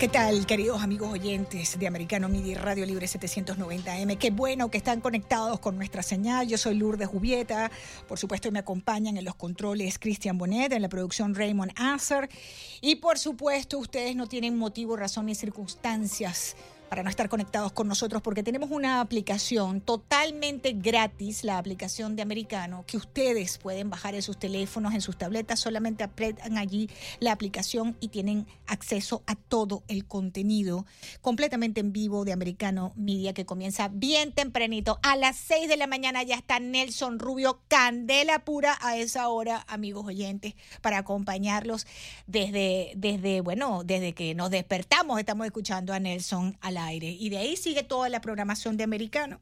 ¿Qué tal, queridos amigos oyentes de Americano Media Radio Libre 790M? Qué bueno que están conectados con nuestra señal. Yo soy Lourdes Jubieta. Por supuesto, me acompañan en los controles Cristian Bonet, en la producción Raymond Asser. Y por supuesto, ustedes no tienen motivo, razón ni circunstancias para no estar conectados con nosotros porque tenemos una aplicación totalmente gratis, la aplicación de Americano, que ustedes pueden bajar en sus teléfonos, en sus tabletas, solamente apretan allí la aplicación y tienen acceso a todo el contenido completamente en vivo de Americano Media que comienza bien tempranito. A las 6 de la mañana ya está Nelson Rubio, candela pura a esa hora, amigos oyentes, para acompañarlos desde, desde bueno, desde que nos despertamos, estamos escuchando a Nelson a la aire. Y de ahí sigue toda la programación de Americano.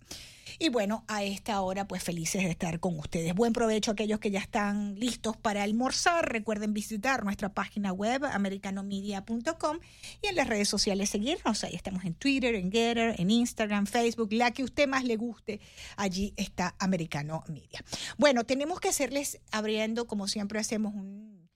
Y bueno, a esta hora, pues felices de estar con ustedes. Buen provecho a aquellos que ya están listos para almorzar. Recuerden visitar nuestra página web, americanomedia.com, y en las redes sociales seguirnos. Ahí estamos en Twitter, en Getter, en Instagram, Facebook, la que usted más le guste. Allí está Americano Media. Bueno, tenemos que hacerles, abriendo, como siempre hacemos, un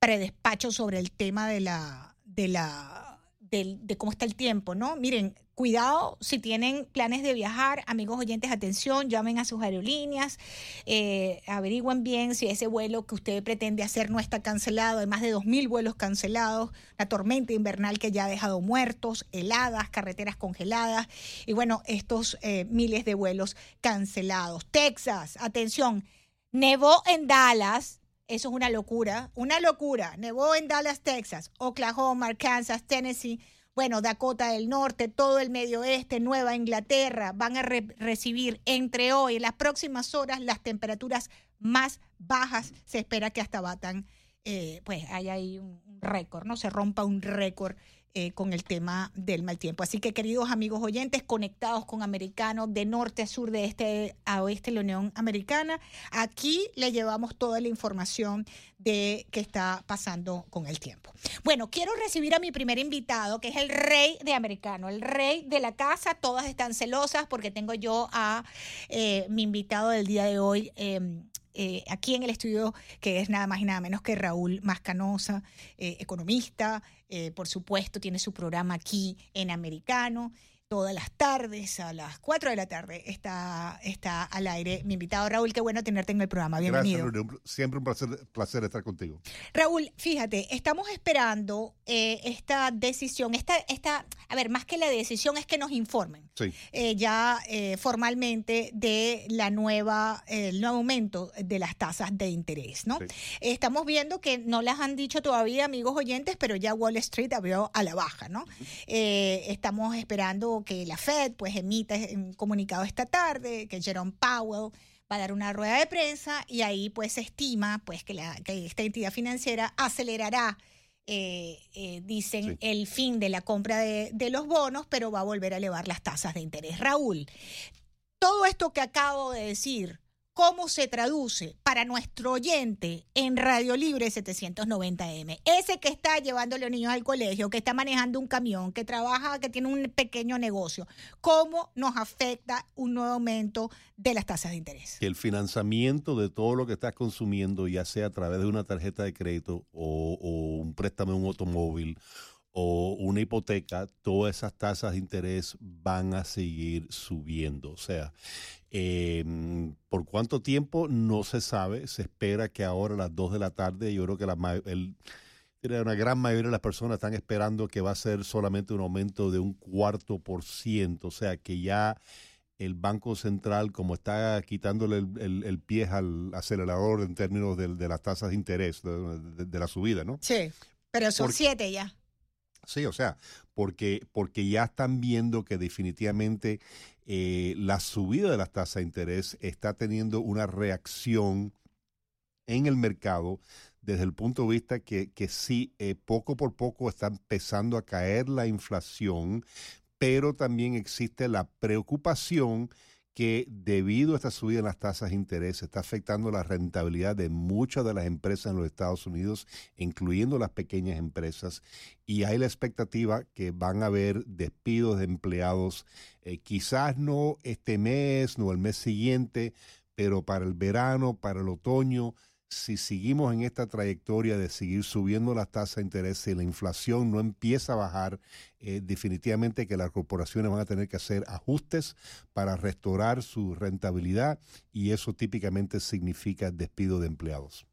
predespacho sobre el tema de la, de la de, cómo está el tiempo, ¿no? Miren, cuidado si tienen planes de viajar, amigos oyentes, atención, llamen a sus aerolíneas, eh, averigüen bien si ese vuelo que usted pretende hacer no está cancelado, hay más de 2.000 vuelos cancelados, la tormenta invernal que ya ha dejado muertos, heladas, carreteras congeladas y bueno, estos eh, miles de vuelos cancelados. Texas, atención, nevó en Dallas, eso es una locura, una locura. Nevó en Dallas, Texas, Oklahoma, Kansas, Tennessee, bueno, Dakota del Norte, todo el medio oeste, Nueva Inglaterra, van a recibir entre hoy y las próximas horas las temperaturas más bajas. Se espera que hasta batan, eh, pues haya ahí un récord, ¿no? Se rompa un récord eh, con el tema del mal tiempo. Así que, queridos amigos oyentes, conectados con Americano de norte a sur, de este a oeste, la Unión Americana, aquí le llevamos toda la información de qué está pasando con el tiempo. Bueno, quiero recibir a mi primer invitado, que es el rey de Americano, el rey de la casa. Todas están celosas porque tengo yo a eh, mi invitado del día de hoy. Em, eh, aquí en el estudio, que es nada más y nada menos que Raúl Mascanosa, economista, eh, por supuesto, tiene su programa aquí en Americano todas las tardes, a las 4 de la tarde, está, está al aire mi invitado Raúl. Qué bueno tenerte en el programa. Bienvenido. Gracias, Siempre un placer, placer estar contigo. Raúl, fíjate, estamos esperando eh, esta decisión, esta, esta, a ver, más que la decisión es que nos informen sí. Eh, ya eh, formalmente de la nueva, el nuevo aumento de las tasas de interés, ¿no? Estamos viendo que no las han dicho todavía, amigos oyentes, pero ya Wall Street abrió a la baja, ¿no? estamos esperando que la Fed pues emita un comunicado esta tarde, que Jerome Powell va a dar una rueda de prensa y ahí pues se estima pues que, la, que esta entidad financiera acelerará eh, eh, dicen, el fin de la compra de, de, los bonos, pero va a volver a elevar las tasas de interés. Raúl, todo esto que acabo de decir, cómo se traduce para nuestro oyente en Radio Libre 790M. Ese que está llevando a los niños al colegio, que está manejando un camión, que trabaja, que tiene un pequeño negocio. ¿Cómo nos afecta un nuevo aumento de las tasas de interés? El financiamiento de todo lo que estás consumiendo, ya sea a través de una tarjeta de crédito o, o un préstamo en un automóvil o una hipoteca, todas esas tasas de interés van a seguir subiendo. O sea, eh, ¿Por cuánto tiempo? No se sabe. Se espera que ahora a las 2 de la tarde, yo creo que la, el, una gran mayoría de las personas están esperando que va a ser solamente un aumento de un cuarto por ciento. O sea que ya el Banco Central, como está quitándole el, pie al acelerador en términos de, las tasas de interés, de, la subida, ¿no? Sí, pero son siete ya. Sí, o sea, porque, porque ya están viendo que definitivamente eh, la subida de las tasas de interés está teniendo una reacción en el mercado desde el punto de vista que, que sí, eh, poco por poco está empezando a caer la inflación, pero también existe la preocupación que debido a esta subida en las tasas de interés está afectando la rentabilidad de muchas de las empresas en los Estados Unidos, incluyendo las pequeñas empresas, y hay la expectativa que van a haber despidos de empleados, eh, quizás no este mes, no el mes siguiente, pero para el verano, para el otoño, si seguimos en esta trayectoria de seguir subiendo las tasas de interés, y la inflación no empieza a bajar, eh, definitivamente que las corporaciones van a tener que hacer ajustes para restaurar su rentabilidad y eso típicamente significa despido de empleados.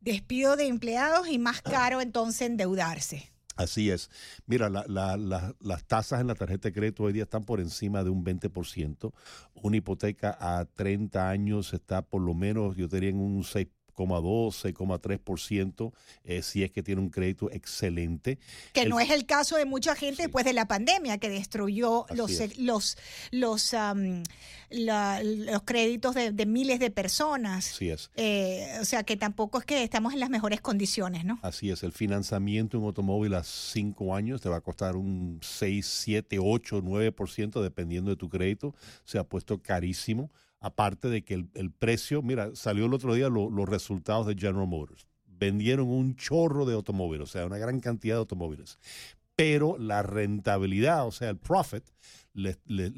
Despido de empleados y más caro entonces endeudarse. Así es. Mira, las tasas en la tarjeta de crédito hoy día están por encima de un 20%. Una hipoteca a 30 años está por lo menos, yo diría, en un 6%. 6,2, 6,3%, eh, si es que tiene un crédito excelente. Que no es el caso de mucha gente después de la pandemia, que destruyó los, los, los, los créditos de, miles de personas. Así es. Eh, o sea, que tampoco es que estamos en las mejores condiciones, ¿no? Así es. El financiamiento en un automóvil a 5 años te va a costar un 6, 7, 8, 9%, dependiendo de tu crédito. Se ha puesto carísimo. Aparte de que el, precio, mira, salió el otro día los resultados de General Motors. Vendieron un chorro de automóviles, o sea, una gran cantidad de automóviles. Pero la rentabilidad, o sea, el profit, le,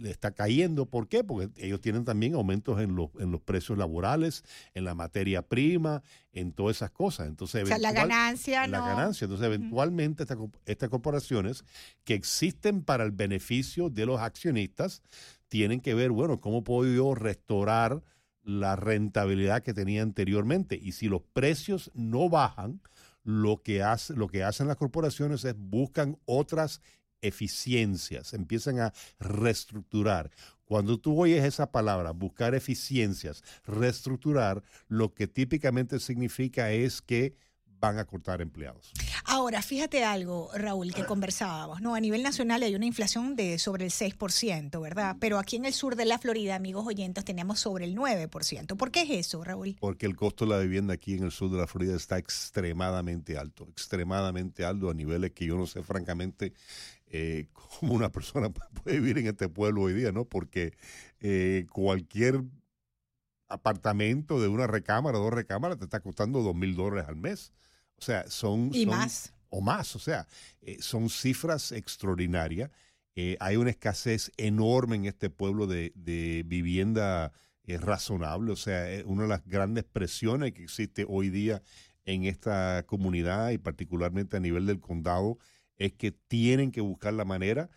está cayendo. ¿Por qué? Porque ellos tienen también aumentos en los, en los precios laborales, en la materia prima, en todas esas cosas. Entonces, o sea, la ganancia, La ganancia. Entonces, eventualmente, estas corporaciones que existen para el beneficio de los accionistas tienen que ver, bueno, cómo puedo yo restaurar la rentabilidad que tenía anteriormente. Y si los precios no bajan, lo que, hace, lo que hacen las corporaciones es buscan otras eficiencias, empiezan a reestructurar. Cuando tú oyes esa palabra, buscar eficiencias, reestructurar, lo que típicamente significa es que van a cortar empleados. Ahora, fíjate algo, Raúl, que conversábamos, ¿no? A nivel nacional hay una inflación de sobre el 6%, ¿verdad? Pero aquí en el sur de la Florida, amigos oyentes, tenemos sobre el 9%. ¿Por qué es eso, Raúl? Porque el costo de la vivienda aquí en el sur de la Florida está extremadamente alto, extremadamente alto a niveles que yo no sé francamente eh, cómo una persona puede vivir en este pueblo hoy día, ¿no? Porque eh, cualquier apartamento de una recámara, dos recámaras, te está costando dos mil dólares al mes. O sea, son... Y más. O más, o sea, eh, son cifras extraordinarias. Eh, hay una escasez enorme en este pueblo de, vivienda eh, razonable. O sea, una de las grandes presiones que existe hoy día en esta comunidad y particularmente a nivel del condado es que tienen que buscar la manera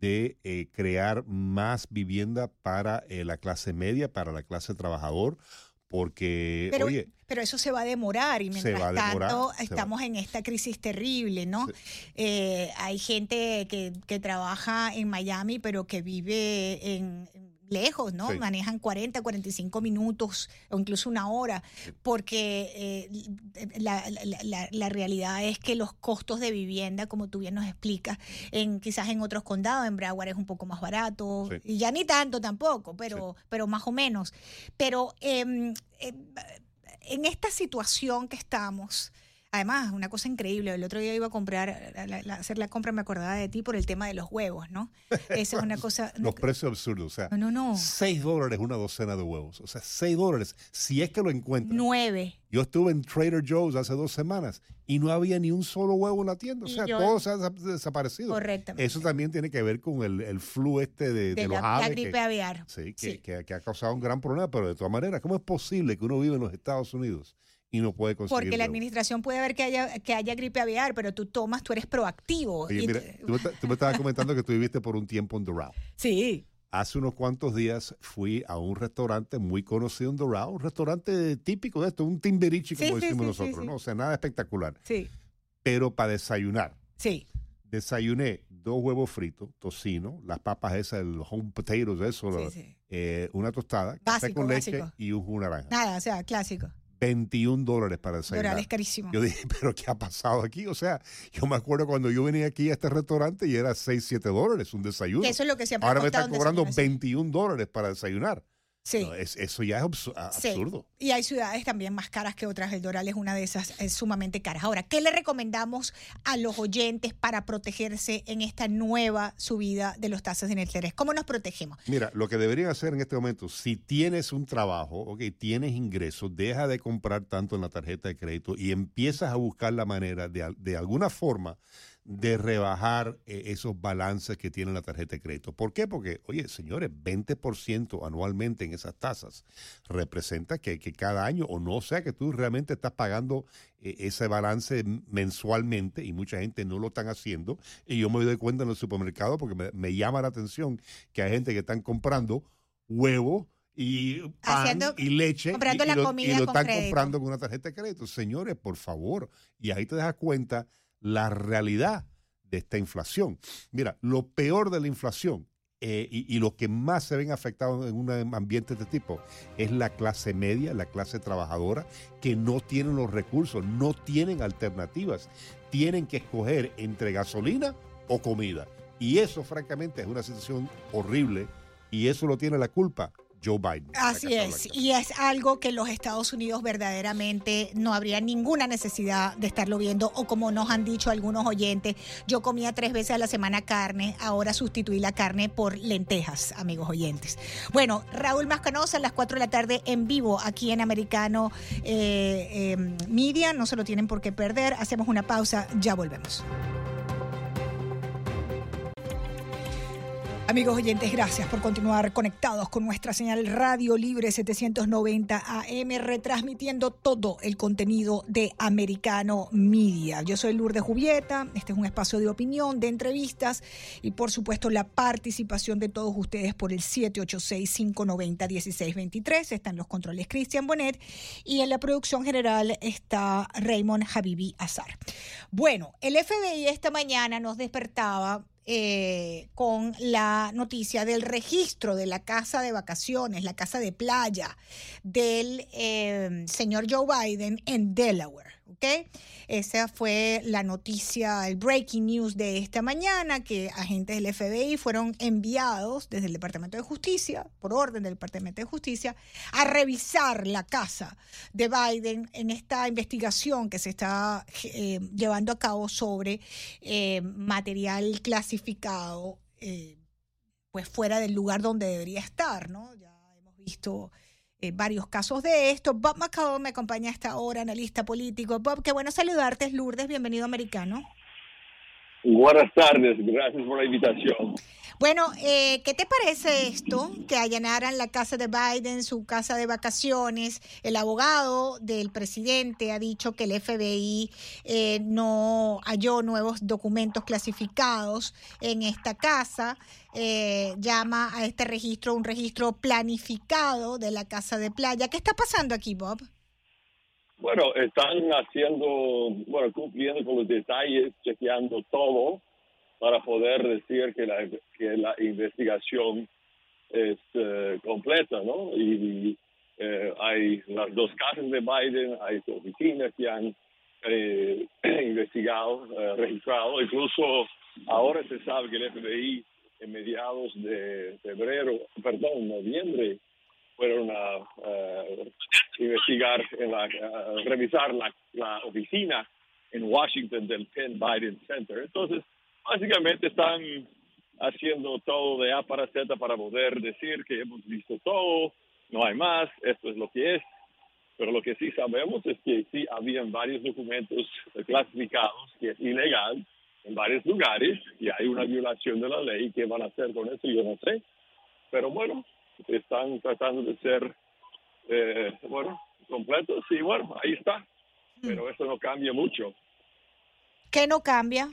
de crear más vivienda para la clase media, para la clase trabajador, porque, pero, oye... Pero eso se va a demorar y mientras tanto estamos en esta crisis terrible, ¿no? Eh, hay gente que, que, trabaja en Miami, pero que vive en lejos, ¿no? Manejan 40, 45 minutos o incluso una hora, porque eh, la, realidad es que los costos de vivienda, como tú bien nos explicas, en quizás en otros condados, en Broward es un poco más barato, y ya ni tanto tampoco, pero, pero más o menos. Pero em, em, en esta situación que estamos, Además, una cosa increíble, el otro día iba a comprar, hacer la compra, me acordaba de ti por el tema de los huevos, ¿no? Esa es una cosa... los precios absurdos, o sea, no, no, 6 dólares una docena de huevos, o sea, 6 dólares, si es que lo encuentras. 9. Yo estuve en Trader Joe's hace dos semanas y no había ni un solo huevo en la tienda, o sea, todo se ha desaparecido. Correctamente. Eso también tiene que ver con el, el flu este de, de, los la, La gripe aviar. Sí, que, Que, que ha causado un gran problema, pero de todas maneras, ¿cómo es posible que uno vive en los Estados Unidos y no puede conseguir. Porque la administración puede ver que haya, que haya gripe aviar, pero tú tomas, tú eres proactivo. Oye, mira, tú, me estabas comentando que tú viviste por un tiempo en Doral. Sí. Hace unos cuantos días fui a un restaurante muy conocido en Doral, un restaurante típico de esto, un timberichi como decimos nosotros, ¿no? O sea, nada espectacular. Sí. Pero para desayunar. Sí. Desayuné dos huevos fritos, tocino, las papas esas, el home potatoes, eso, eh, una tostada, café con leche y un jugo naranja. Nada, o sea, clásico. 21 dólares para desayunar. es carísimo. Yo dije, ¿pero qué ha pasado aquí? O sea, yo me acuerdo cuando yo venía aquí a este restaurante y era 6, 7 dólares un desayuno. Eso es lo que siempre Ahora me están cobrando 21 dólares para desayunar. Sí. eso ya es absurdo. Y hay ciudades también más caras que otras. El Doral es una de esas es sumamente caras. Ahora, ¿qué le recomendamos a los oyentes para protegerse en esta nueva subida de los tasas de interés? ¿Cómo nos protegemos? Mira, lo que deberían hacer en este momento, si tienes un trabajo, ok, tienes ingresos, deja de comprar tanto en la tarjeta de crédito y empiezas a buscar la manera de, de alguna forma de rebajar eh, esos balances que tiene la tarjeta de crédito. ¿Por qué? Porque, oye, señores, 20% anualmente en esas tasas representa que, que, cada año, o no sea que tú realmente estás pagando eh, ese balance mensualmente y mucha gente no lo están haciendo. Y yo me doy cuenta en los supermercados porque me, me llama la atención que hay gente que están comprando huevos y pan y leche y, lo, y lo están comprando con una tarjeta de crédito. Señores, por favor, y ahí te das cuenta la realidad de esta inflación. Mira, lo peor de la inflación eh, y, y, los que más se ven afectados en un ambiente de este tipo es la clase media, la clase trabajadora, que no tienen los recursos, no tienen alternativas, tienen que escoger entre gasolina o comida. Y eso, francamente, es una situación horrible y eso lo tiene la culpa Joe Biden. Así es, y es algo que los Estados Unidos verdaderamente no habría ninguna necesidad de estarlo viendo, o como nos han dicho algunos oyentes, yo comía tres veces a la semana carne, ahora sustituí la carne por lentejas, amigos oyentes. Bueno, Raúl Mascanosa a las 4 de la tarde en vivo aquí en Americano eh, eh, Media, no se lo tienen por qué perder, hacemos una pausa, ya volvemos. Amigos oyentes, gracias por continuar conectados con nuestra señal Radio Libre 790 AM, retransmitiendo todo el contenido de Americano Media. Yo soy Lourdes Jubieta, este es un espacio de opinión, de entrevistas y por supuesto la participación de todos ustedes por el 786-590-1623. Están los controles Cristian Bonet y en la producción general está Raymond Habibi Azar. Bueno, el FBI esta mañana nos despertaba eh, con la noticia del registro de la casa de vacaciones, la casa de playa del eh, señor Joe Biden en Delaware. Esa fue la noticia, el breaking news de esta mañana, que agentes del FBI fueron enviados desde el Departamento de Justicia, por orden del Departamento de Justicia, a revisar la casa de Biden en esta investigación que se está eh, llevando a cabo sobre eh, material clasificado. Eh, pues fuera del lugar donde debería estar, ¿no? Ya hemos visto eh, varios casos de esto. Bob McCall me acompaña a esta hora, analista político. Bob, qué bueno saludarte, es Lourdes, bienvenido americano. Buenas tardes, gracias por la invitación. Bueno, eh, ¿qué te parece esto? Que allanaran la casa de Biden, su casa de vacaciones. El abogado del presidente ha dicho que el FBI eh, no halló nuevos documentos clasificados en esta casa. Eh, llama a este registro un registro planificado de la casa de playa. ¿Qué está pasando aquí, Bob? Bueno, están haciendo, bueno, cumpliendo con los detalles, chequeando todo para poder decir que la, que la investigación es eh, completa, ¿no? Y eh, hay las dos casas de Biden, hay oficinas que han eh, investigado, registrado, incluso ahora se sabe que el FBI en mediados de febrero, perdón, noviembre, fueron a investigar, en la, revisar la, la oficina en Washington del Penn Biden Center. Entonces, básicamente están haciendo todo de A para Z para poder decir que hemos visto todo, no hay más, esto es lo que es. Pero lo que sí sabemos es que sí habían varios documentos clasificados que es ilegal en varios lugares y hay una violación de la ley. ¿Qué van a hacer con eso? Yo no sé. Pero bueno, están tratando de ser, eh, bueno, completos y bueno, ahí está. Pero eso no cambia mucho. ¿Qué no cambia?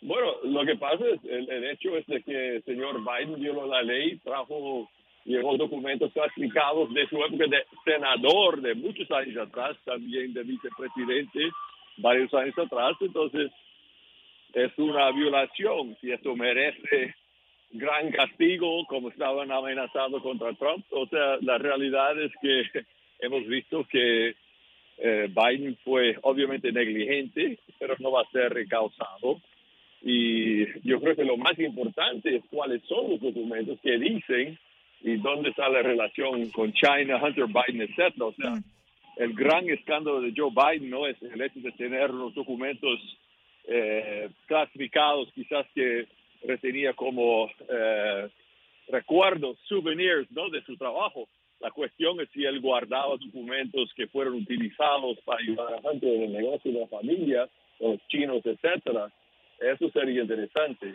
Bueno, lo que pasa es, el, hecho es de que el señor Biden violó la ley, trajo, llevó documentos clasificados de su época de senador de muchos años atrás, también de vicepresidente varios años atrás, entonces es una violación, si esto merece gran castigo como estaban amenazando contra Trump, o sea, la realidad es que hemos visto que eh, Biden fue obviamente negligente, pero no va a ser recausado y yo creo que lo más importante es cuáles son los documentos que dicen y dónde está la relación con China, Hunter Biden, etc. O sea, mm. el gran escándalo de Joe Biden no es el hecho de tener los documentos eh, clasificados, quizás que retenía como eh, recuerdos, souvenirs ¿no? de su trabajo. La cuestión es si él guardaba documentos que fueron utilizados para ayudar a Hunter en el negocio de la familia los chinos, etcétera. Eso sería interesante.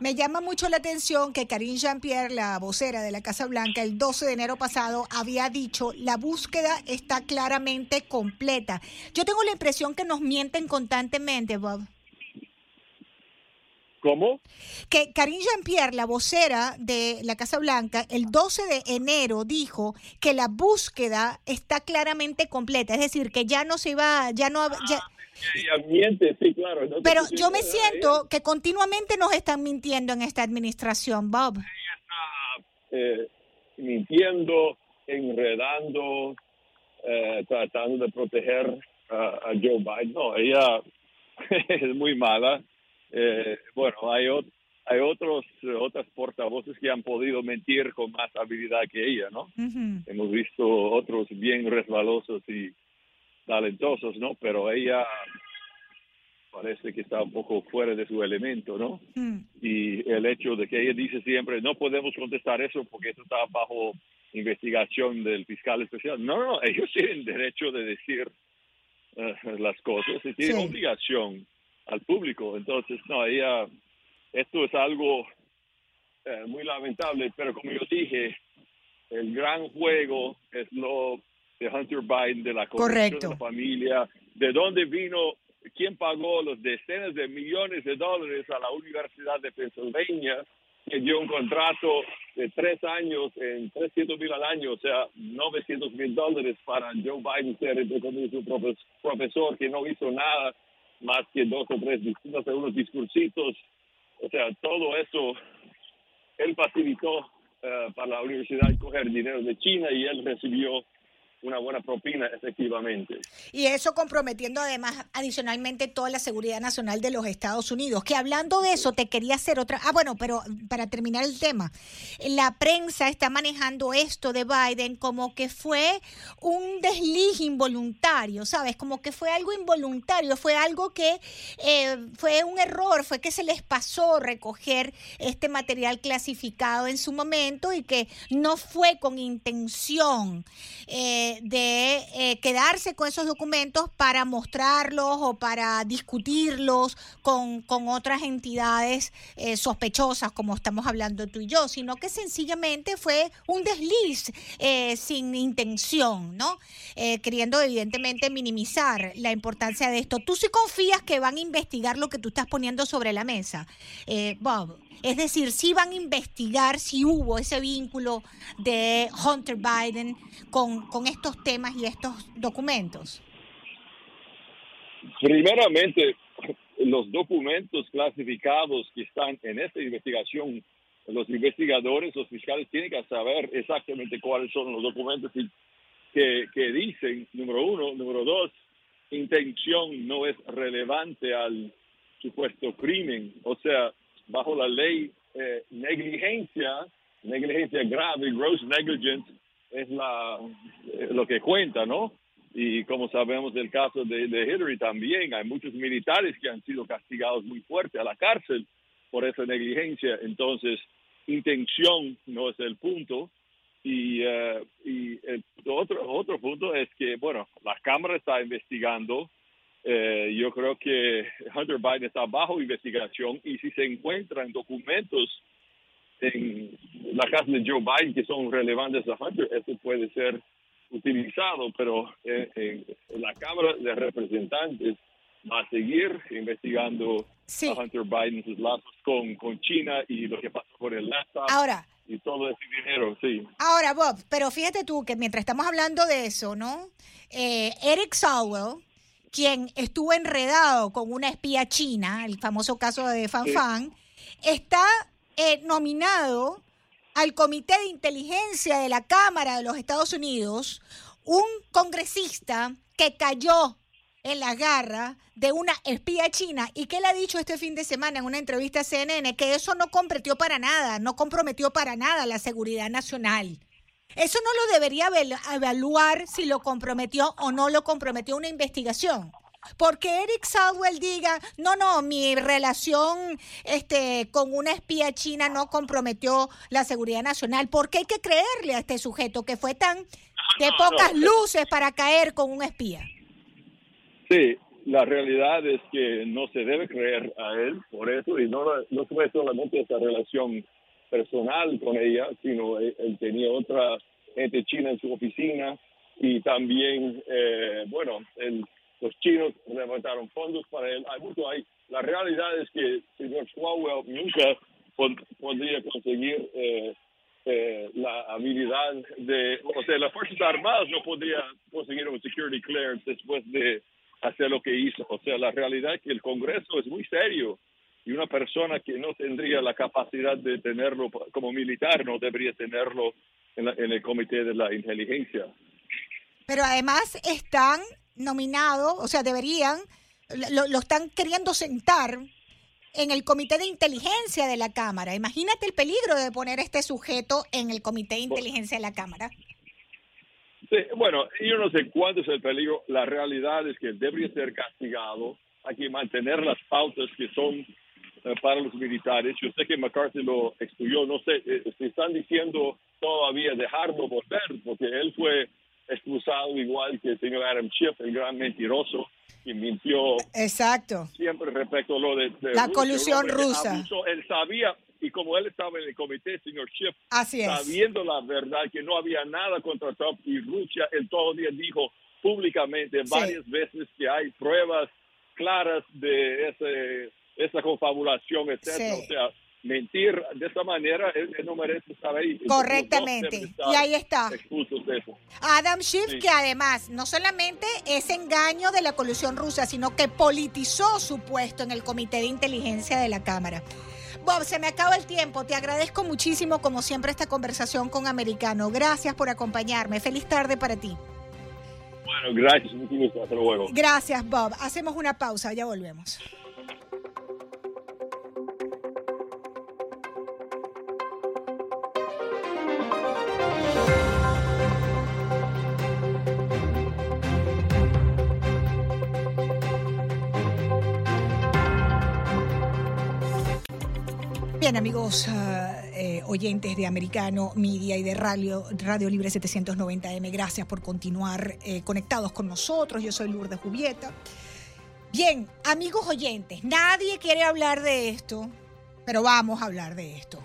Me llama mucho la atención que Karine Jean-Pierre, la vocera de la Casa Blanca, el 12 de enero pasado había dicho, la búsqueda está claramente completa. Yo tengo la impresión que nos mienten constantemente, Bob. ¿Cómo? Que Karine Jean-Pierre, la vocera de la Casa Blanca, el 12 de enero dijo que la búsqueda está claramente completa, es decir, que ya no se iba, ya no... Ya, sí, claro. pero yo me siento que continuamente nos están mintiendo en esta administración, Bob. Ella está eh, mintiendo, enredando, eh, tratando de proteger a Joe Biden. No, ella es muy mala. Eh, bueno, hay, hay otros otras portavoces que han podido mentir con más habilidad que ella, ¿no? Hemos visto otros bien resbalosos y talentosos, ¿no? Pero ella parece que está un poco fuera de su elemento, ¿no? Mm. Y el hecho de que ella dice siempre, no podemos contestar eso porque eso está bajo investigación del fiscal especial. No, no, ellos tienen derecho de decir eh, las cosas y tienen obligación al público. Entonces, no, ella, esto es algo eh, muy lamentable, pero como yo dije, el gran juego es lo de Hunter Biden, de la corrupción de la familia, de dónde vino, quién pagó los decenas de millones de dólares a la Universidad de Pennsylvania, que dio un contrato de tres años en 300 mil al año, o sea, 900 mil dólares para Joe Biden ser un profesor que no hizo nada más que dos o tres, no unos discursitos. O sea, todo eso él facilitó eh, para la universidad coger dinero de China y él recibió una buena propina, efectivamente. Y eso comprometiendo además adicionalmente toda la seguridad nacional de los Estados Unidos. Que hablando de eso, te quería hacer otra... Ah, bueno, pero para terminar el tema, la prensa está manejando esto de Biden como que fue un desliz involuntario, ¿sabes? Como que fue algo involuntario, fue algo que eh, fue un error, fue que se les pasó recoger este material clasificado en su momento y que no fue con intención. Eh, de eh, quedarse con esos documentos para mostrarlos o para discutirlos con, con otras entidades eh, sospechosas, como estamos hablando tú y yo, sino que sencillamente fue un desliz eh, sin intención, ¿no? queriendo evidentemente minimizar la importancia de esto. ¿Tú sí confías que van a investigar lo que tú estás poniendo sobre la mesa, Bob? Es decir, si van a investigar si hubo ese vínculo de Hunter Biden con, con estos temas y estos documentos. Primeramente, los documentos clasificados que están en esta investigación, los investigadores, los fiscales tienen que saber exactamente cuáles son los documentos que, que dicen, número uno, número dos, intención no es relevante al supuesto crimen. O sea, bajo la ley eh, negligencia, negligencia grave, gross negligence, es la, eh, lo que cuenta, ¿no? Y como sabemos del caso de, de, Hillary también, hay muchos militares que han sido castigados muy fuerte a la cárcel por esa negligencia. Entonces, intención no es el punto. Y, eh, y el otro, otro punto es que, bueno, la Cámara está investigando eh, yo creo que Hunter Biden está bajo investigación y si se encuentran documentos en la casa de Joe Biden que son relevantes a Hunter, eso puede ser utilizado, pero eh, la Cámara de Representantes va a seguir investigando a Hunter Biden sus lazos con, con China y lo que pasó con el laptop. Ahora, y todo ese dinero, sí. Ahora, Bob, pero fíjate tú que mientras estamos hablando de eso, ¿no? Eh, Eric Sowell, quien estuvo enredado con una espía china, el famoso caso de Fan Fan, está eh, nominado al Comité de Inteligencia de la Cámara de los Estados Unidos, un congresista que cayó en la garra de una espía china. Y que él ha dicho este fin de semana en una entrevista a CNN que eso no comprometió para nada, no comprometió para nada la seguridad nacional. Eso no lo debería evaluar si lo comprometió o no lo comprometió una investigación. Porque Eric Southwell diga, no, no, mi relación este, con una espía china no comprometió la seguridad nacional. ¿Por qué hay que creerle a este sujeto que fue tan de pocas luces para caer con un espía? Sí, la realidad es que no se debe creer a él por eso, y no, no fue solamente esa relación personal con ella, sino él, tenía otra gente china en su oficina y también, eh, bueno, los chinos levantaron fondos para él. Hay mucho ahí. La realidad es que el señor Swalwell nunca podría conseguir eh, eh, la habilidad de, o sea, las Fuerzas Armadas no podría conseguir un security clearance después de hacer lo que hizo. O sea, la realidad es que el Congreso es muy serio y una persona que no tendría la capacidad de tenerlo como militar no debería tenerlo en, el comité de la inteligencia. Pero además están nominados, o sea, deberían, lo, lo están queriendo sentar en el comité de inteligencia de la Cámara. Imagínate el peligro de poner este sujeto en el comité de inteligencia de la Cámara. Sí, bueno, yo no sé cuánto es el peligro. La realidad es que debería ser castigado. Hay que mantener las pautas que son para los militares. Yo sé que McCarthy lo excluyó, no sé, eh, si están diciendo todavía dejarlo volver, porque él fue expulsado igual que el señor Adam Schiff, el gran mentiroso, que mintió. Exacto. Siempre respecto a lo de, la colusión rusa. él sabía, y como él estaba en el comité, señor Schiff, Así sabiendo la verdad que no había nada contra Trump y Rusia, él todavía dijo públicamente varias veces que hay pruebas claras de ese esa confabulación, etcétera. O sea, mentir de esta manera, él, no merece estar ahí. Correctamente. y ahí está. Adam Schiff, que además no solamente es engaño de la colusión rusa, sino que politizó su puesto en el Comité de Inteligencia de la Cámara. Bob, se me acaba el tiempo. Te agradezco muchísimo, como siempre, esta conversación con Americano. Gracias por acompañarme. Feliz tarde para ti. Bueno, gracias. Hasta luego. Gracias, Bob. Hacemos una pausa. Ya volvemos. Amigos ah, eh, oyentes de Americano Media y de Radio, Radio Libre 790M, gracias por continuar eh, conectados con nosotros. Yo soy Lourdes Jubieta. Bien, amigos oyentes, nadie quiere hablar de esto, pero vamos a hablar de esto.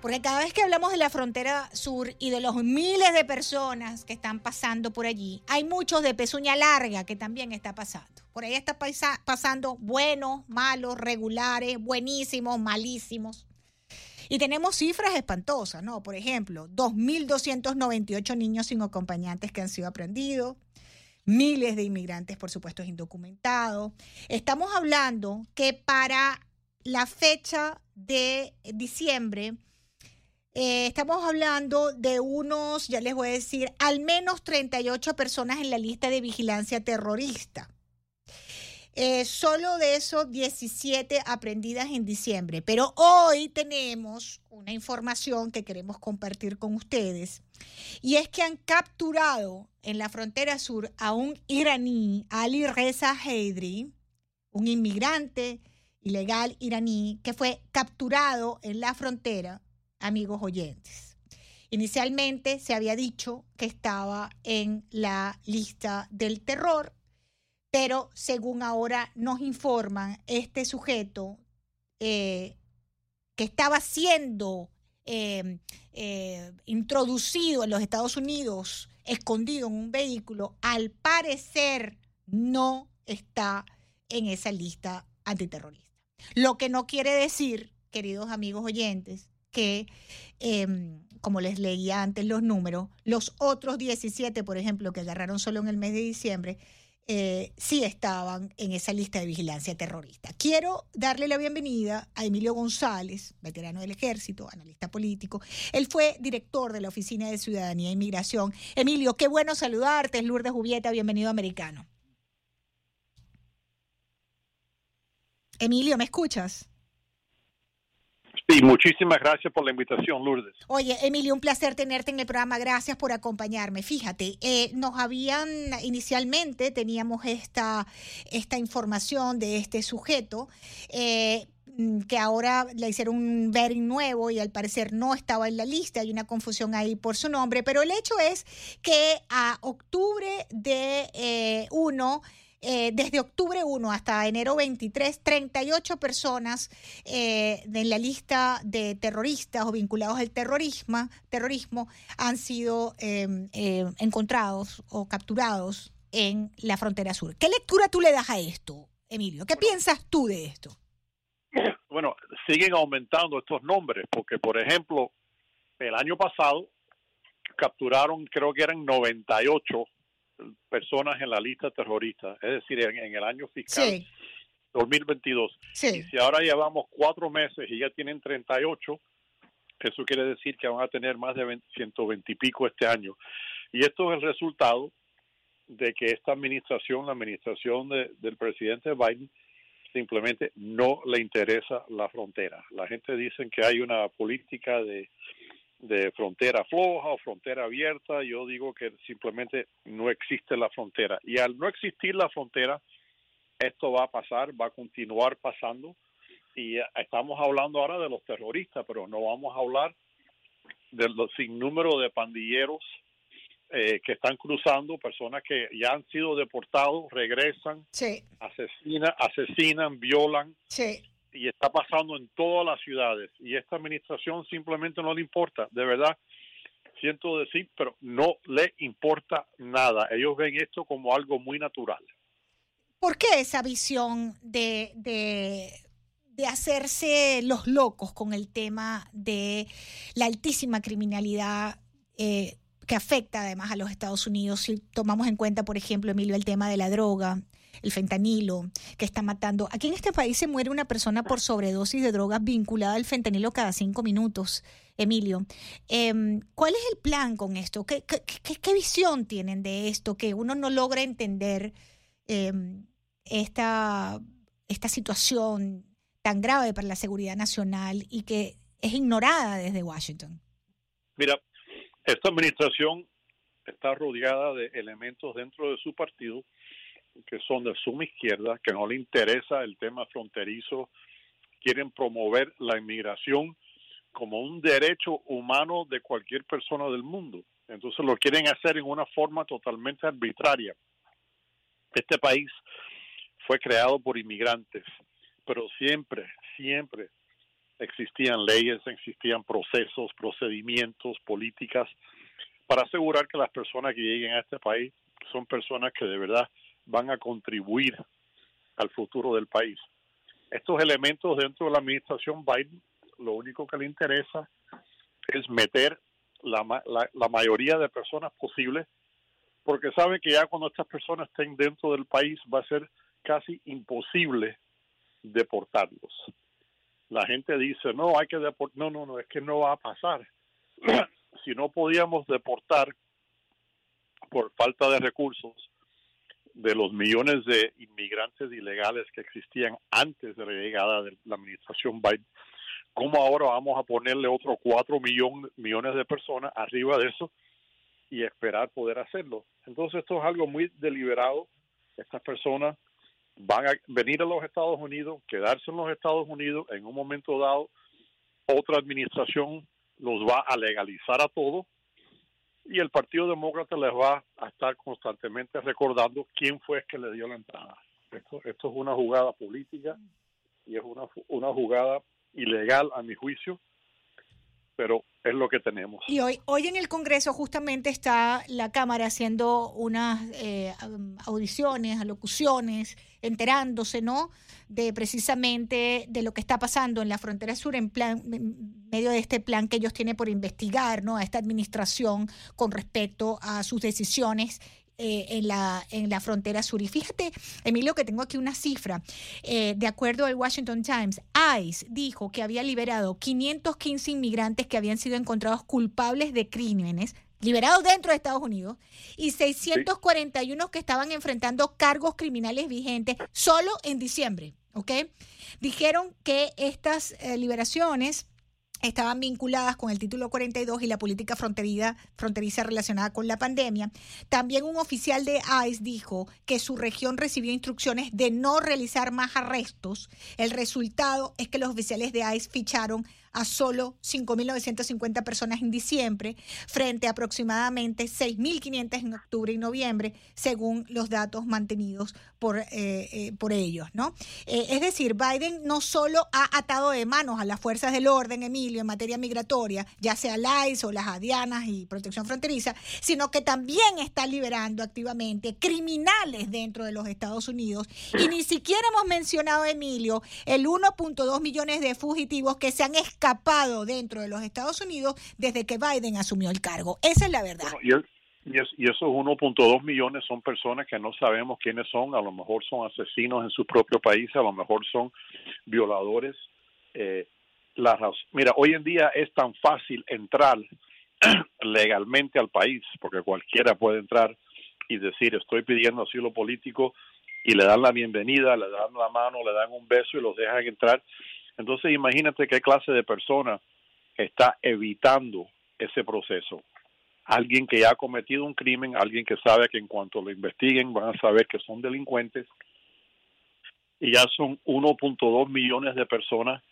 Porque cada vez que hablamos de la frontera sur y de los miles de personas que están pasando por allí, hay muchos de pezuña larga que también está pasando. Por ahí está pasando buenos, malos, regulares, buenísimos, malísimos. Y tenemos cifras espantosas, ¿no? Por ejemplo, 2.298 niños sin acompañantes que han sido aprendidos, miles de inmigrantes, por supuesto, indocumentados. Estamos hablando que para la fecha de diciembre, eh, estamos hablando de unos, ya les voy a decir, al menos 38 personas en la lista de vigilancia terrorista. Eh, solo de esos 17 aprendidas en diciembre. Pero hoy tenemos una información que queremos compartir con ustedes. Y es que han capturado en la frontera sur a un iraní, Ali Reza Heidri, un inmigrante ilegal iraní que fue capturado en la frontera amigos oyentes. Inicialmente se había dicho que estaba en la lista del terror, pero según ahora nos informan, este sujeto eh, que estaba siendo em, eh, introducido en los Estados Unidos, escondido en un vehículo, al parecer no está en esa lista antiterrorista. Lo que no quiere decir, queridos amigos oyentes, que, em, como les leía antes los números, los otros 17, por ejemplo, que agarraron solo en el mes de diciembre, eh, sí estaban en esa lista de vigilancia terrorista. Quiero darle la bienvenida a Emilio González, veterano del ejército, analista político. Él fue director de la Oficina de Ciudadanía e Inmigración. Emilio, qué bueno saludarte. Es Lourdes Jubieta, bienvenido a Americano. Emilio, ¿me escuchas? Sí, muchísimas gracias por la invitación, Lourdes. Oye, Emilio, un placer tenerte en el programa. Gracias por acompañarme. Fíjate, eh, nos habían inicialmente teníamos esta, esta información de este sujeto. Eh, que ahora le hicieron un vetting nuevo y al parecer no estaba en la lista, hay una confusión ahí por su nombre, pero el hecho es que a octubre de eh, uno eh, desde octubre 1 hasta enero 23, 38 personas eh, de la lista de terroristas o vinculados al terrorismo, terrorismo han sido em, eh, encontrados o capturados en la frontera sur. ¿Qué lectura tú le das a esto, Emilio? ¿Qué piensas tú de esto? Bueno, siguen aumentando estos nombres, porque por ejemplo, el año pasado capturaron, creo que eran 98 personas en la lista terrorista, es decir, en, el año fiscal 2022. Y si ahora llevamos cuatro meses y ya tienen 38, eso quiere decir que van a tener más de 120 y pico este año. Y esto es el resultado de que esta administración, la administración del presidente Biden, simplemente no le interesa la frontera. La gente dice que hay una política de de frontera floja o frontera abierta, yo digo que simplemente no existe la frontera. Y al no existir la frontera, esto va a pasar, va a continuar pasando. Y estamos hablando ahora de los terroristas, pero no vamos a hablar de los sinnúmero de pandilleros eh, que están cruzando, personas que ya han sido deportados, regresan, asesinan, asesinan, violan. Sí y está pasando en todas las ciudades y esta administración simplemente no le importa, de verdad, siento decir, pero no le importa nada. Ellos ven esto como algo muy natural. ¿Por qué esa visión de, de, hacerse los locos con el tema de la altísima criminalidad eh, que afecta además a los Estados Unidos? Si tomamos en cuenta, por ejemplo, Emilio, el tema de la droga, el fentanilo, que está matando. Aquí en este país se muere una persona por sobredosis de drogas vinculada al fentanilo cada cinco minutos. Emilio, em, ¿cuál es el plan con esto? ¿Qué, qué, visión tienen de esto? Que uno no logra entender em, esta, esta situación tan grave para la seguridad nacional y que es ignorada desde Washington. Mira, esta administración está rodeada de elementos dentro de su partido que son de suma izquierda, que no le interesa el tema fronterizo, quieren promover la inmigración como un derecho humano de cualquier persona del mundo. Entonces lo quieren hacer en una forma totalmente arbitraria. Este país fue creado por inmigrantes, pero siempre, siempre existían leyes, existían procesos, procedimientos, políticas para asegurar que las personas que lleguen a este país son personas que de verdad van a contribuir al futuro del país. Estos elementos dentro de la administración Biden, lo único que le interesa es meter la, mayoría de personas posibles, porque sabe que ya cuando estas personas estén dentro del país va a ser casi imposible deportarlos. La gente dice, no, hay que deportar. No, no, no, es que no va a pasar. si no podíamos deportar por falta de recursos de los millones de inmigrantes ilegales que existían antes de la llegada de la administración Biden, ¿cómo ahora vamos a ponerle otros cuatro millones de personas arriba de eso y esperar poder hacerlo? Entonces esto es algo muy deliberado. Estas personas van a venir a los Estados Unidos, quedarse en los Estados Unidos, en un momento dado, otra administración los va a legalizar a todos y el Partido Demócrata les va a estar constantemente recordando quién fue el que le dio la entrada. Esto, esto es una jugada política y es una, una jugada ilegal a mi juicio, pero es lo que tenemos. Y hoy, hoy en el Congreso justamente está la Cámara haciendo unas eh, audiciones, alocuciones, enterándose, ¿no? De precisamente de lo que está pasando en la frontera sur en plan medio de este plan que ellos tienen por investigar, ¿no? A esta administración con respecto a sus decisiones eh, en, la, en la frontera sur. Y fíjate, Emilio, que tengo aquí una cifra. Eh, de acuerdo al Washington Times, ICE dijo que había liberado 515 inmigrantes que habían sido encontrados culpables de crímenes liberados dentro de Estados Unidos y 641 que estaban enfrentando cargos criminales vigentes solo en diciembre, ¿ok? Dijeron que estas eh, liberaciones estaban vinculadas con el título 42 y la política fronteriza, fronteriza relacionada con la pandemia. También un oficial de ICE dijo que su región recibió instrucciones de no realizar más arrestos. El resultado es que los oficiales de ICE ficharon a solo 5.950 personas en diciembre, frente a aproximadamente 6.500 en octubre y noviembre, según los datos mantenidos por, eh, eh, por ellos. ¿no? Eh, es decir, Biden no solo ha atado de manos a las fuerzas del orden, Emilio, en materia migratoria, ya sea la ICE o las ADIANAS y protección fronteriza, sino que también está liberando activamente criminales dentro de los Estados Unidos. Y ni siquiera hemos mencionado, Emilio, el 1.2 millones de fugitivos que se han escapado dentro de los Estados Unidos desde que Biden asumió el cargo. Esa es la verdad. Y, y, esos 1.2 millones son personas que no sabemos quiénes son, a lo mejor son asesinos en su propio país, a lo mejor son violadores. Eh, la Mira, hoy en día es tan fácil entrar legalmente al país, porque cualquiera puede entrar y decir estoy pidiendo asilo político y le dan la bienvenida, le dan la mano, le dan un beso y los dejan entrar entonces imagínate qué clase de persona está evitando ese proceso. Alguien que ya ha cometido un crimen, alguien que sabe que en cuanto lo investiguen van a saber que son delincuentes. Y ya son 1.2 millones de personas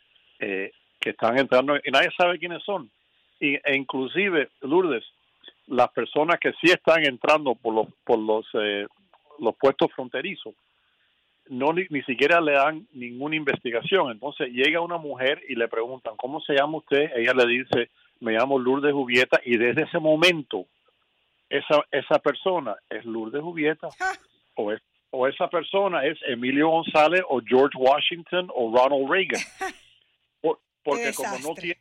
eh, que están entrando y nadie sabe quiénes son. Y, e inclusive, Lourdes, las personas que sí están entrando por los, por los, eh, los puestos fronterizos, no ni, ni, siquiera le dan ninguna investigación. Entonces llega una mujer y le preguntan, ¿cómo se llama usted? Ella le dice, me llamo Lourdes Jubieta y desde ese momento esa, esa persona es Lourdes Jubieta o, es, o esa persona es Emilio González o George Washington o Ronald Reagan. porque como no, tiene,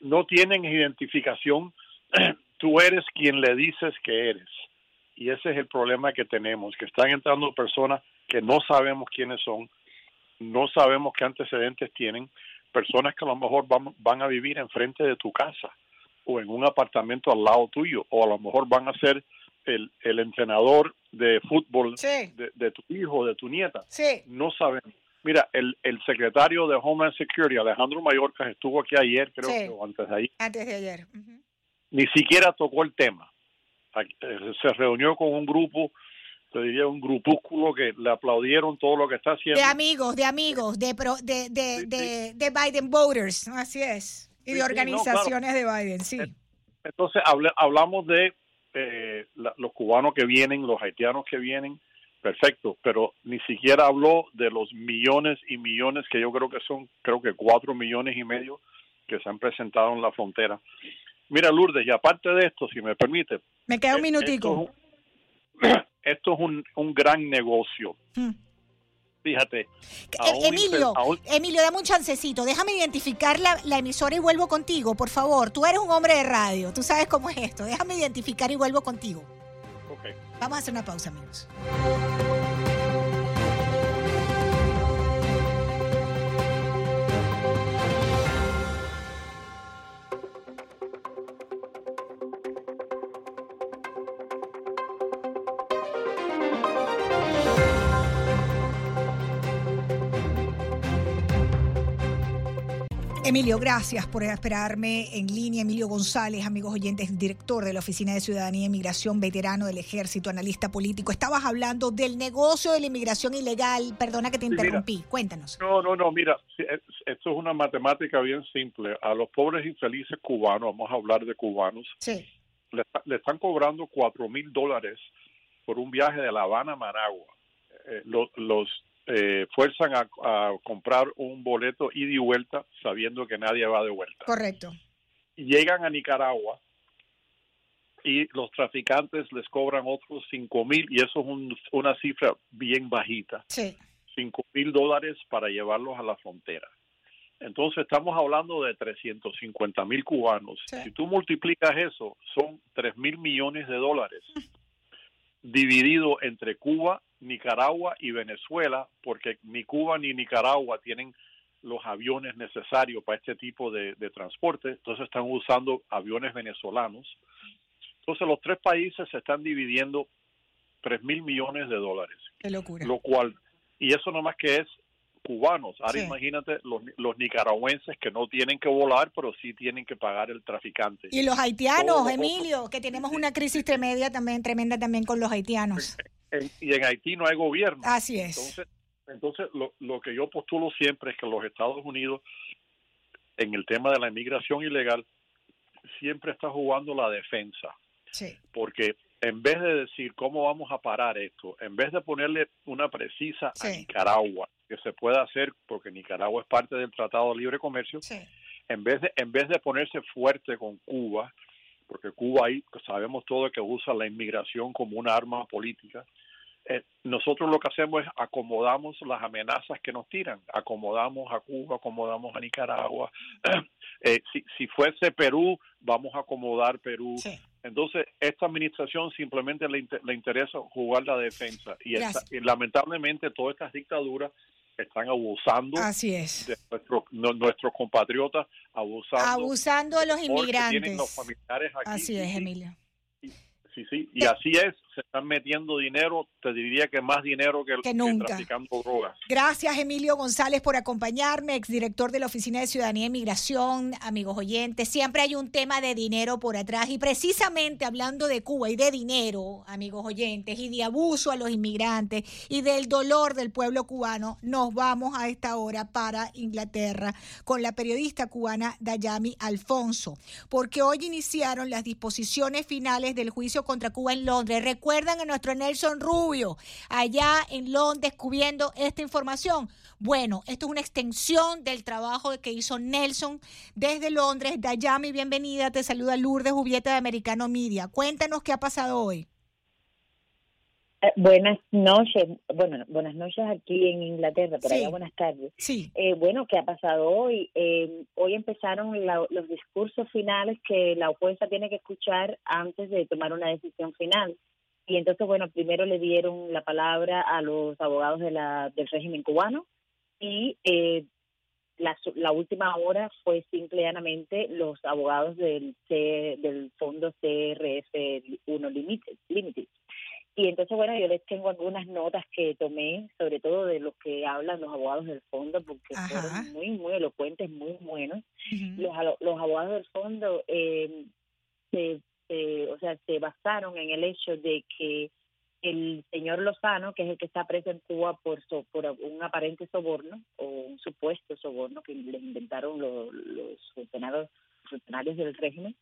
no tienen identificación, tú eres quien le dices que eres. Y ese es el problema que tenemos, que están entrando personas que no sabemos quiénes son, no sabemos qué antecedentes tienen, personas que a lo mejor van, van a vivir enfrente de tu casa o en un apartamento al lado tuyo, o a lo mejor van a ser el, el entrenador de fútbol de, tu hijo, de tu nieta. No sabemos. Mira, el, el secretario de Homeland Security, Alejandro Mayorkas, estuvo aquí ayer, creo que antes de ayer. Antes de ayer. Ni siquiera tocó el tema. Eh, se reunió con un grupo te diría un grupúsculo que le aplaudieron todo lo que está haciendo. De amigos, de amigos, de de, de, de, Biden voters, así es, y de organizaciones de Biden, sí. Entonces hablamos de eh, los cubanos que vienen, los haitianos que vienen, perfecto, pero ni siquiera habló de los millones y millones que yo creo que son, creo que cuatro millones y medio que se han presentado en la frontera. Mira, Lourdes, y aparte de esto, si me permite. Me queda un eh, minutico. esto es un, un gran negocio. Hmm. Fíjate. Eh, Emilio, Emilio, dame un chancecito. Déjame identificar la, la, emisora y vuelvo contigo, por favor. Tú eres un hombre de radio, tú sabes cómo es esto. Déjame identificar y vuelvo contigo. Okay. Vamos a hacer una pausa, amigos. Emilio, gracias por esperarme en línea. Emilio González, amigos oyentes, director de la Oficina de Ciudadanía e Inmigración, veterano del Ejército, analista político. Estabas hablando del negocio de la inmigración ilegal. Perdona que te interrumpí. Cuéntanos. No, no, no. Mira, esto es una matemática bien simple. A los pobres infelices cubanos, vamos a hablar de cubanos, sí. le, están cobrando cuatro mil dólares por un viaje de La Habana a Managua. Eh, los, los eh, fuerzan a, comprar un boleto ida y vuelta sabiendo que nadie va de vuelta. Correcto. Llegan a Nicaragua y los traficantes les cobran otros cinco mil y eso es una cifra bien bajita. Sí. Cinco mil dólares para llevarlos a la frontera. Entonces estamos hablando de 350 mil cubanos. Si tú multiplicas eso, son 3 mil millones de dólares dividido entre Cuba Nicaragua y Venezuela, porque ni Cuba ni Nicaragua tienen los aviones necesarios para este tipo de, transporte, entonces están usando aviones venezolanos. Entonces los tres países se están dividiendo 3 mil millones de dólares. Qué locura. Lo cual, y eso nomás que es cubanos. Ahora imagínate los, los, nicaragüenses que no tienen que volar, pero sí tienen que pagar el traficante. Y los haitianos, Emilio, que tenemos una crisis tremenda también, tremenda también con los haitianos. y en Haití no hay gobierno. Así es. Entonces, entonces lo, lo que yo postulo siempre es que los Estados Unidos, en el tema de la inmigración ilegal, siempre está jugando la defensa. Sí. Porque en vez de decir cómo vamos a parar esto, en vez de ponerle una precisa a Nicaragua, que se pueda hacer porque Nicaragua es parte del Tratado de Libre Comercio, en vez de en vez de ponerse fuerte con Cuba, porque Cuba ahí sabemos todo que usa la inmigración como una arma política, eh, nosotros lo que hacemos es acomodamos las amenazas que nos tiran, acomodamos a Cuba, acomodamos a Nicaragua. Eh, si, si fuese Perú, vamos a acomodar Perú. Entonces, esta administración simplemente le, le interesa jugar la defensa. Y, y lamentablemente todas estas dictaduras están abusando Así es. de nuestros compatriotas, abusando, abusando de los inmigrantes. Los familiares aquí, Así es, Emilio. Sí, sí, y así es, se están metiendo dinero, te diría que más dinero que, que nunca. traficando drogas. Gracias, Emilio González, por acompañarme, exdirector de la Oficina de Ciudadanía y Migración, amigos oyentes. Siempre hay un tema de dinero por atrás y precisamente hablando de Cuba y de dinero, amigos oyentes, y de abuso a los inmigrantes y del dolor del pueblo cubano, nos vamos a esta hora para Inglaterra con la periodista cubana Dayami Alfonso, porque hoy iniciaron las disposiciones finales del juicio contra Cuba en Londres. Recuerdan a nuestro Nelson Rubio allá en Londres cubriendo esta información. Bueno, esto es una extensión del trabajo que hizo Nelson desde Londres. Dayami, bienvenida. Te saluda Lourdes Jubieta de Americano Media. Cuéntanos qué ha pasado hoy. Eh, buenas noches, bueno, buenas noches aquí en Inglaterra, pero allá buenas tardes. Sí. Eh, bueno, ¿qué ha pasado hoy? Eh, hoy empezaron los discursos finales que la jueza tiene que escuchar antes de tomar una decisión final. Y entonces, bueno, primero le dieron la palabra a los abogados de la, del régimen cubano y la, la última hora fue simplemente los abogados del, C, del fondo CRF1 Limited. Limited. Y entonces, bueno, yo les tengo algunas notas que tomé, sobre todo de lo que hablan los abogados del fondo, porque fueron muy, muy elocuentes, muy buenos. los, los abogados del fondo eh, se, o sea, se basaron en el hecho de que el señor Lozano, que es el que está preso en Cuba por, por un aparente soborno o un supuesto soborno que le inventaron los, los funcionarios, funcionarios del régimen,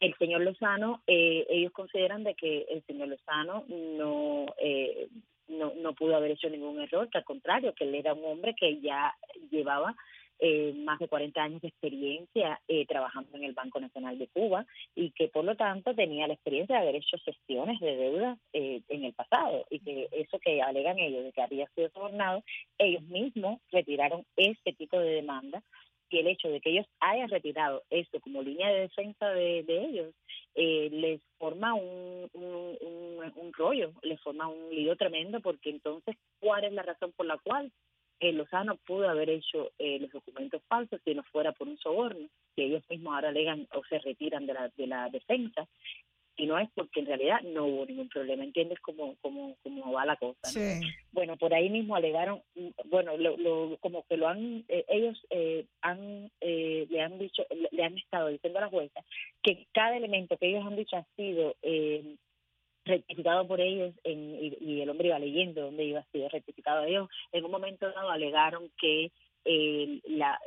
el señor Lozano, eh, ellos consideran de que el señor Lozano no, eh, no, no pudo haber hecho ningún error, que al contrario, que él era un hombre que ya llevaba eh, más de 40 años de experiencia trabajando en el Banco Nacional de Cuba y que por lo tanto tenía la experiencia de haber hecho sesiones de deuda en el pasado y que eso que alegan ellos de que había sido sobornado, ellos mismos retiraron ese tipo de demanda y el hecho de que ellos hayan retirado esto como línea de defensa de, ellos eh, les forma un, un, rollo, les forma un lío tremendo porque entonces, ¿cuál es la razón por la cual eh, Lozano pudo haber hecho eh, los documentos falsos si no fuera por un soborno? Que ellos mismos ahora alegan o se retiran de la, de la defensa y no es porque en realidad no hubo ningún problema. ¿Entiendes cómo, cómo, cómo va la cosa? Bueno, por ahí mismo alegaron, bueno, lo, como que lo han, eh, ellos eh, han, eh, le han dicho, le han estado diciendo a la jueza que cada elemento que ellos han dicho ha sido rectificado por ellos en, y, el hombre iba leyendo dónde iba a ser rectificado. Ellos en un momento dado alegaron que la,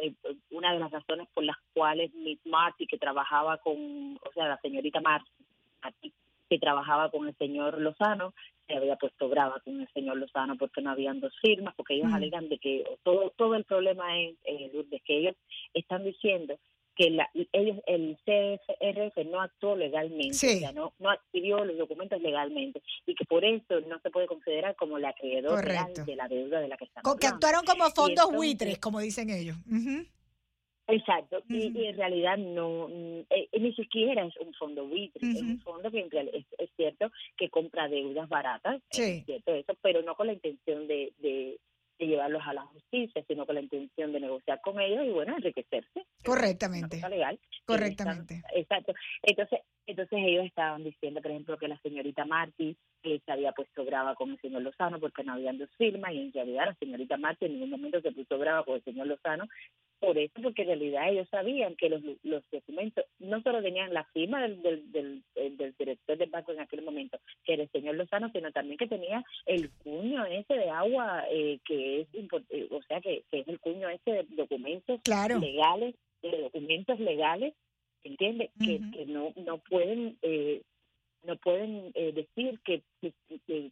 una de las razones por las cuales Miss Marty, que trabajaba con, o sea, la señorita Marty, que trabajaba con el señor Lozano, se había puesto brava con el señor Lozano porque no habían dos firmas, porque ellos mm. alegan de que todo todo el problema es, eh, que ellos están diciendo que la, ellos el CFRF no actuó legalmente, o sea, no, no adquirió los documentos legalmente y que por eso no se puede considerar como la acreedor real de la deuda de la que estamos Que actuaron como fondos buitres, como dicen ellos. Exacto, y, en realidad no, eh, ni siquiera es un fondo buitre, es un fondo que es, cierto que compra deudas baratas, es cierto eso, pero no con la intención de, de, llevarlos a la justicia, sino con la intención de negociar con ellos y bueno, enriquecerse. Correctamente. legal. Correctamente. Exacto. Entonces, Entonces ellos estaban diciendo, por ejemplo, que la señorita Martí eh, se había puesto brava con el señor Lozano porque no habían dos firmas y en realidad la señorita Martí en ningún momento se puso brava con el señor Lozano por eso, porque en realidad ellos sabían que los, los documentos no solo tenían la firma del, del, del, del director del banco en aquel momento, que era el señor Lozano, sino también que tenía el cuño ese de agua, eh, que es, eh, o sea, que, que, es el cuño ese de documentos legales, de documentos legales entiende que, que no no pueden eh, no pueden eh, decir que, que,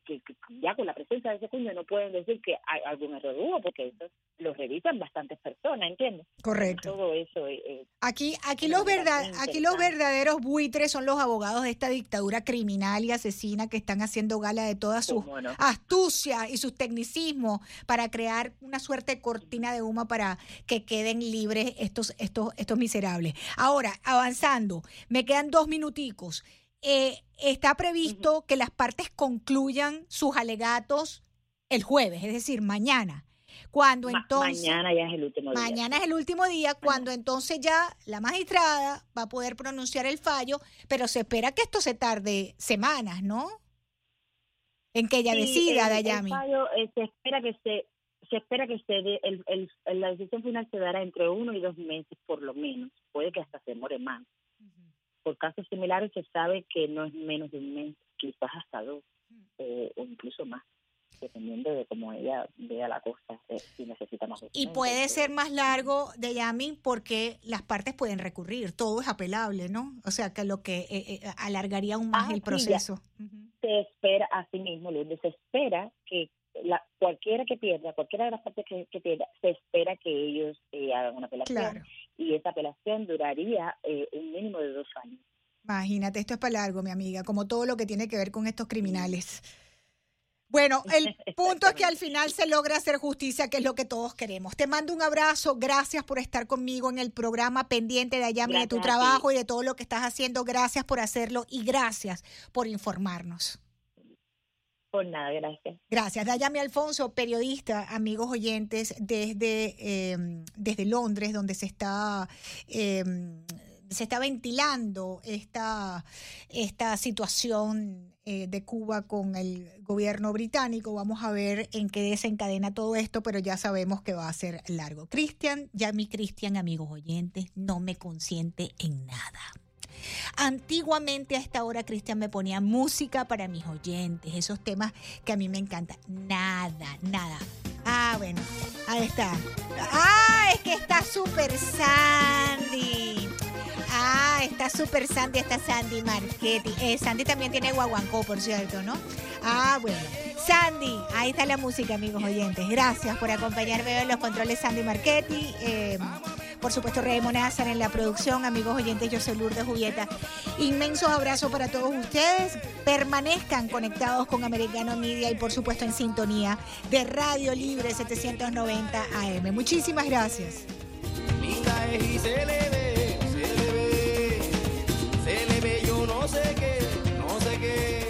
que, ya con la presencia de ese cuño no pueden decir que hay algún error hubo porque eso lo revisan bastantes personas entiendes correcto. Todo eso eh, aquí aquí los verdad aquí los verdaderos buitres son los abogados de esta dictadura criminal y asesina que están haciendo gala de toda su astucia y sus tecnicismos para crear una suerte de cortina de humo para que queden libres estos estos estos miserables. Ahora avanzando me quedan dos minuticos eh, está previsto que las partes concluyan sus alegatos el jueves, es decir, mañana. Cuando entonces. Mañana ya es el último día. Mañana es el último día, cuando entonces ya la magistrada va a poder pronunciar el fallo, pero se espera que esto se tarde semanas, ¿no? En que ella decida, Dayami. El fallo eh, se espera que se. Se espera que se el, el, la decisión final se dará entre uno y dos meses, por lo menos. Puede que hasta se demore más por casos similares se sabe que no es menos de un mes, quizás hasta dos eh, o incluso más dependiendo de cómo ella vea la cosa, eh, si necesita más. Y puede ser más largo de Yami porque las partes pueden recurrir, todo es apelable, ¿no? O sea, que lo que eh, alargaría aún más ah, el proceso. Se espera, así mismo, se espera que la, cualquiera que pierda, cualquiera de las partes que, pierda, se espera que ellos hagan una apelación y esa apelación duraría eh, un mínimo de dos años. Imagínate, esto es para largo, mi amiga, como todo lo que tiene que ver con estos criminales. Bueno, el punto es que al final se logra hacer justicia, que es lo que todos queremos. Te mando un abrazo, gracias por estar conmigo en el programa pendiente de Ayami, de tu trabajo y de todo lo que estás haciendo. Gracias por hacerlo y gracias por informarnos. Por nada, gracias. Gracias. Dayami Alfonso, periodista, amigos oyentes, desde, em, desde Londres, donde se está, em, se está ventilando esta, esta situación eh, de Cuba con el gobierno británico. Vamos a ver en qué desencadena todo esto, pero ya sabemos que va a ser largo. Cristian, ya mi Cristian, amigos oyentes, no me consiente en nada. Antiguamente a esta hora Cristian me ponía música para mis oyentes, esos temas que a mí me encantan. Nada, nada. Ah, bueno, ahí está. Ah, es que está Super Sandy. Ah, está Super Sandy, está Sandy Marchetti. Eh, Sandy también tiene guaguancó, por cierto, ¿no? Ah, bueno. Sandy, ahí está la música, amigos oyentes. Gracias por acompañarme en los controles Sandy Marchetti. Eh, por supuesto, Remo Nazar en la producción. Amigos oyentes, yo soy Lourdes Jubieta. Inmensos abrazos para todos ustedes. Permanezcan conectados con Americano Media y, por supuesto, en sintonía de Radio Libre 790 AM. Muchísimas gracias. Se le ve, yo no sé qué, no sé qué.